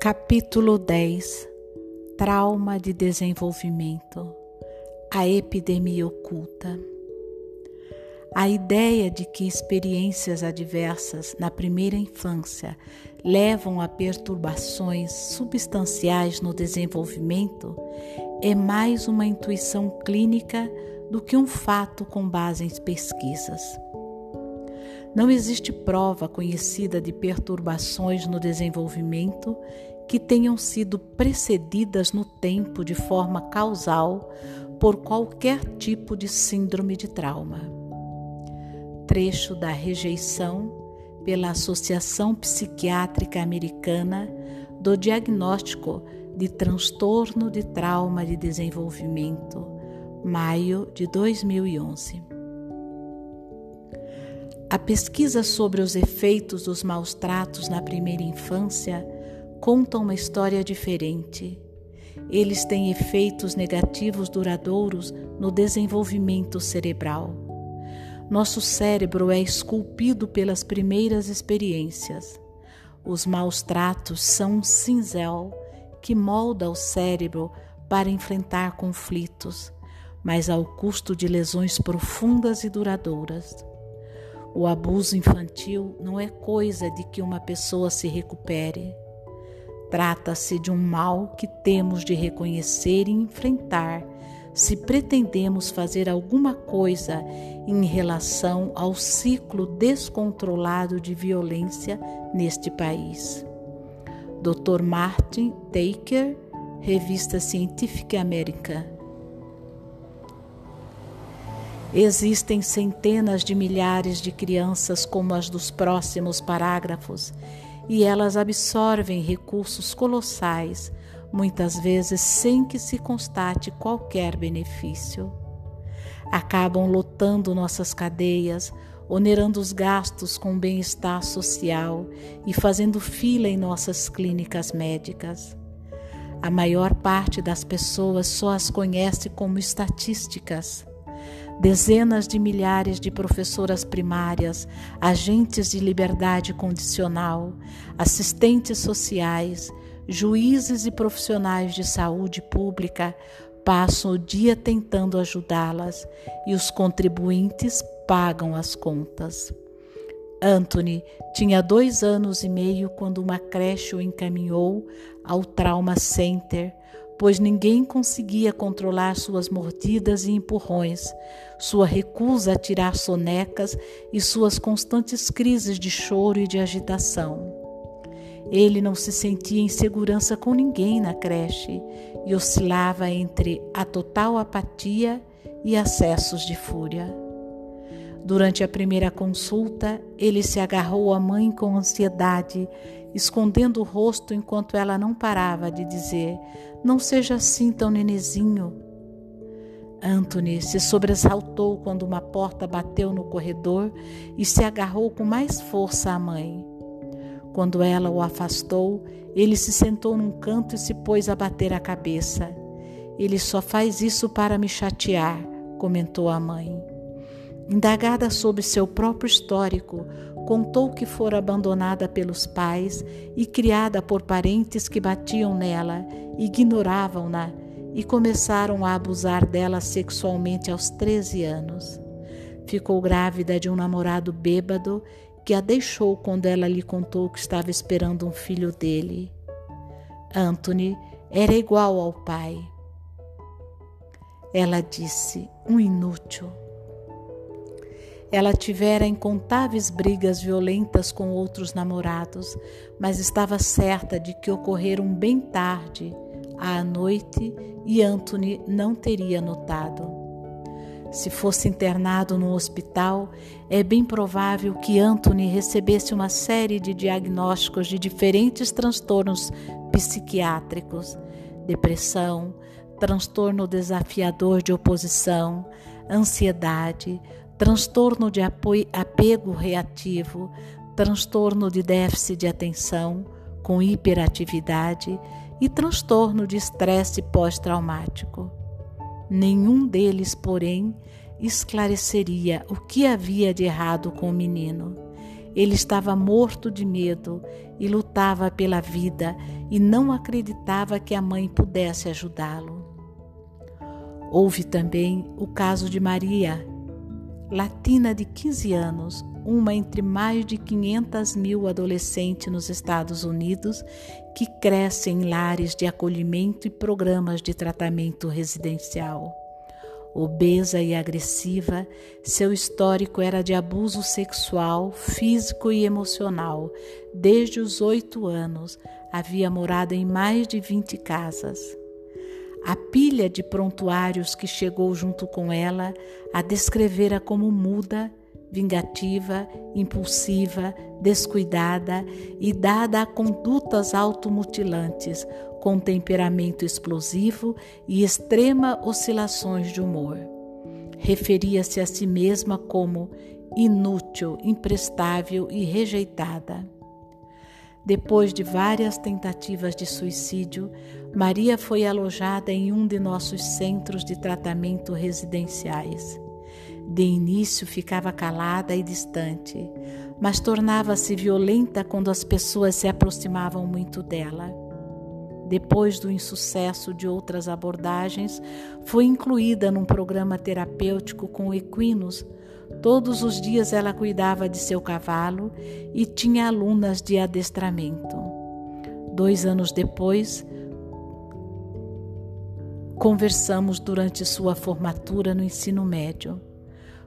Capítulo 10 Trauma de desenvolvimento A epidemia oculta. A ideia de que experiências adversas na primeira infância levam a perturbações substanciais no desenvolvimento é mais uma intuição clínica do que um fato com base em pesquisas. Não existe prova conhecida de perturbações no desenvolvimento que tenham sido precedidas no tempo de forma causal por qualquer tipo de síndrome de trauma. Trecho da rejeição pela Associação Psiquiátrica Americana do diagnóstico de transtorno de trauma de desenvolvimento, maio de 2011. A pesquisa sobre os efeitos dos maus tratos na primeira infância conta uma história diferente. Eles têm efeitos negativos duradouros no desenvolvimento cerebral. Nosso cérebro é esculpido pelas primeiras experiências. Os maus tratos são um cinzel que molda o cérebro para enfrentar conflitos, mas ao custo de lesões profundas e duradouras. O abuso infantil não é coisa de que uma pessoa se recupere. Trata-se de um mal que temos de reconhecer e enfrentar se pretendemos fazer alguma coisa em relação ao ciclo descontrolado de violência neste país. Dr. Martin Taker, Revista Científica América, Existem centenas de milhares de crianças como as dos próximos parágrafos, e elas absorvem recursos colossais, muitas vezes sem que se constate qualquer benefício. Acabam lotando nossas cadeias, onerando os gastos com bem-estar social e fazendo fila em nossas clínicas médicas. A maior parte das pessoas só as conhece como estatísticas dezenas de milhares de professoras primárias, agentes de liberdade condicional, assistentes sociais, juízes e profissionais de saúde pública passam o dia tentando ajudá-las e os contribuintes pagam as contas. Anthony tinha dois anos e meio quando uma creche o encaminhou ao Trauma Center pois ninguém conseguia controlar suas mordidas e empurrões, sua recusa a tirar sonecas e suas constantes crises de choro e de agitação. Ele não se sentia em segurança com ninguém na creche e oscilava entre a total apatia e acessos de fúria. Durante a primeira consulta, ele se agarrou à mãe com ansiedade escondendo o rosto enquanto ela não parava de dizer: Não seja assim tão nenezinho. Anthony se sobressaltou quando uma porta bateu no corredor e se agarrou com mais força à mãe. Quando ela o afastou, ele se sentou num canto e se pôs a bater a cabeça. Ele só faz isso para me chatear, comentou a mãe. Indagada sobre seu próprio histórico, contou que fora abandonada pelos pais e criada por parentes que batiam nela, ignoravam-na e começaram a abusar dela sexualmente aos 13 anos. Ficou grávida de um namorado bêbado que a deixou quando ela lhe contou que estava esperando um filho dele. Anthony era igual ao pai. Ela disse: um inútil. Ela tivera incontáveis brigas violentas com outros namorados, mas estava certa de que ocorreram bem tarde, à noite, e Anthony não teria notado. Se fosse internado no hospital, é bem provável que Anthony recebesse uma série de diagnósticos de diferentes transtornos psiquiátricos: depressão, transtorno desafiador de oposição, ansiedade, transtorno de apego reativo, transtorno de déficit de atenção com hiperatividade e transtorno de estresse pós-traumático. Nenhum deles, porém, esclareceria o que havia de errado com o menino. Ele estava morto de medo e lutava pela vida e não acreditava que a mãe pudesse ajudá-lo. Houve também o caso de Maria, latina de 15 anos, uma entre mais de 500 mil adolescentes nos Estados Unidos que crescem em lares de acolhimento e programas de tratamento residencial. Obesa e agressiva, seu histórico era de abuso sexual, físico e emocional. Desde os oito anos, havia morado em mais de 20 casas. A pilha de prontuários que chegou junto com ela a descrevera como muda, vingativa, impulsiva, descuidada e dada a condutas automutilantes, com temperamento explosivo e extrema oscilações de humor. Referia-se a si mesma como inútil, imprestável e rejeitada. Depois de várias tentativas de suicídio, Maria foi alojada em um de nossos centros de tratamento residenciais. De início ficava calada e distante, mas tornava-se violenta quando as pessoas se aproximavam muito dela. Depois do insucesso de outras abordagens, foi incluída num programa terapêutico com equinos. Todos os dias ela cuidava de seu cavalo e tinha alunas de adestramento. Dois anos depois, conversamos durante sua formatura no ensino médio.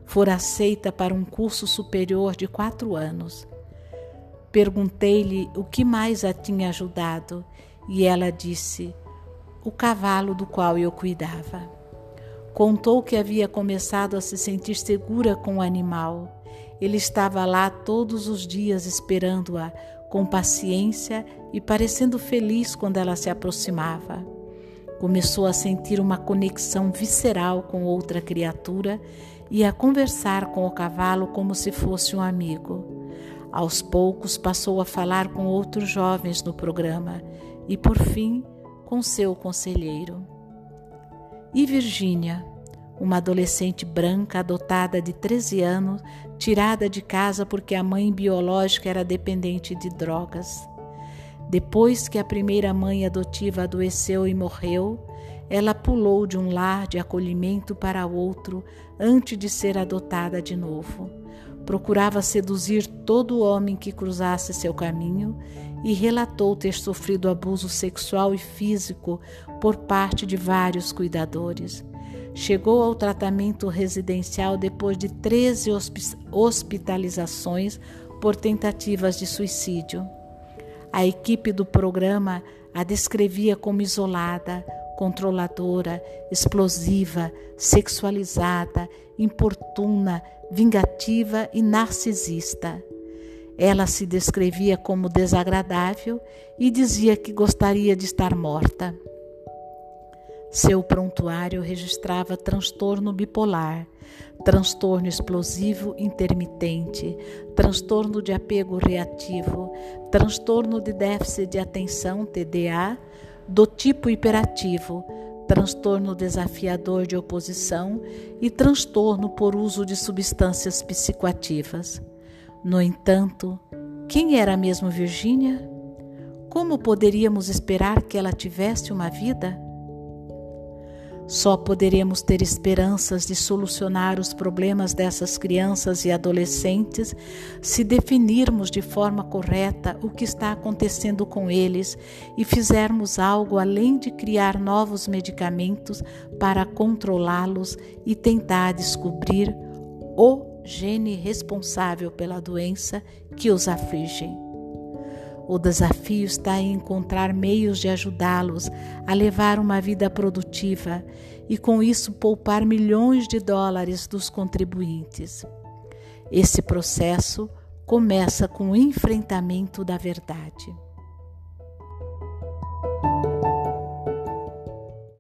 Fora aceita para um curso superior de quatro anos. Perguntei-lhe o que mais a tinha ajudado e ela disse: O cavalo do qual eu cuidava. Contou que havia começado a se sentir segura com o animal. Ele estava lá todos os dias esperando-a, com paciência e parecendo feliz quando ela se aproximava. Começou a sentir uma conexão visceral com outra criatura e a conversar com o cavalo como se fosse um amigo. Aos poucos passou a falar com outros jovens no programa e, por fim, com seu conselheiro. E Virgínia, uma adolescente branca adotada de 13 anos, tirada de casa porque a mãe biológica era dependente de drogas. Depois que a primeira mãe adotiva adoeceu e morreu, ela pulou de um lar de acolhimento para outro antes de ser adotada de novo. Procurava seduzir todo homem que cruzasse seu caminho e relatou ter sofrido abuso sexual e físico por parte de vários cuidadores. Chegou ao tratamento residencial depois de 13 hospitalizações por tentativas de suicídio. A equipe do programa a descrevia como isolada, controladora, explosiva, sexualizada, importuna, vingativa e narcisista. Ela se descrevia como desagradável e dizia que gostaria de estar morta. Seu prontuário registrava transtorno bipolar, transtorno explosivo intermitente, transtorno de apego reativo, transtorno de déficit de atenção TDA do tipo hiperativo, transtorno desafiador de oposição e transtorno por uso de substâncias psicoativas. No entanto, quem era mesmo Virgínia? Como poderíamos esperar que ela tivesse uma vida? Só poderemos ter esperanças de solucionar os problemas dessas crianças e adolescentes se definirmos de forma correta o que está acontecendo com eles e fizermos algo além de criar novos medicamentos para controlá-los e tentar descobrir o gene responsável pela doença que os aflige. O desafio está em encontrar meios de ajudá-los a levar uma vida produtiva e, com isso, poupar milhões de dólares dos contribuintes. Esse processo começa com o enfrentamento da verdade.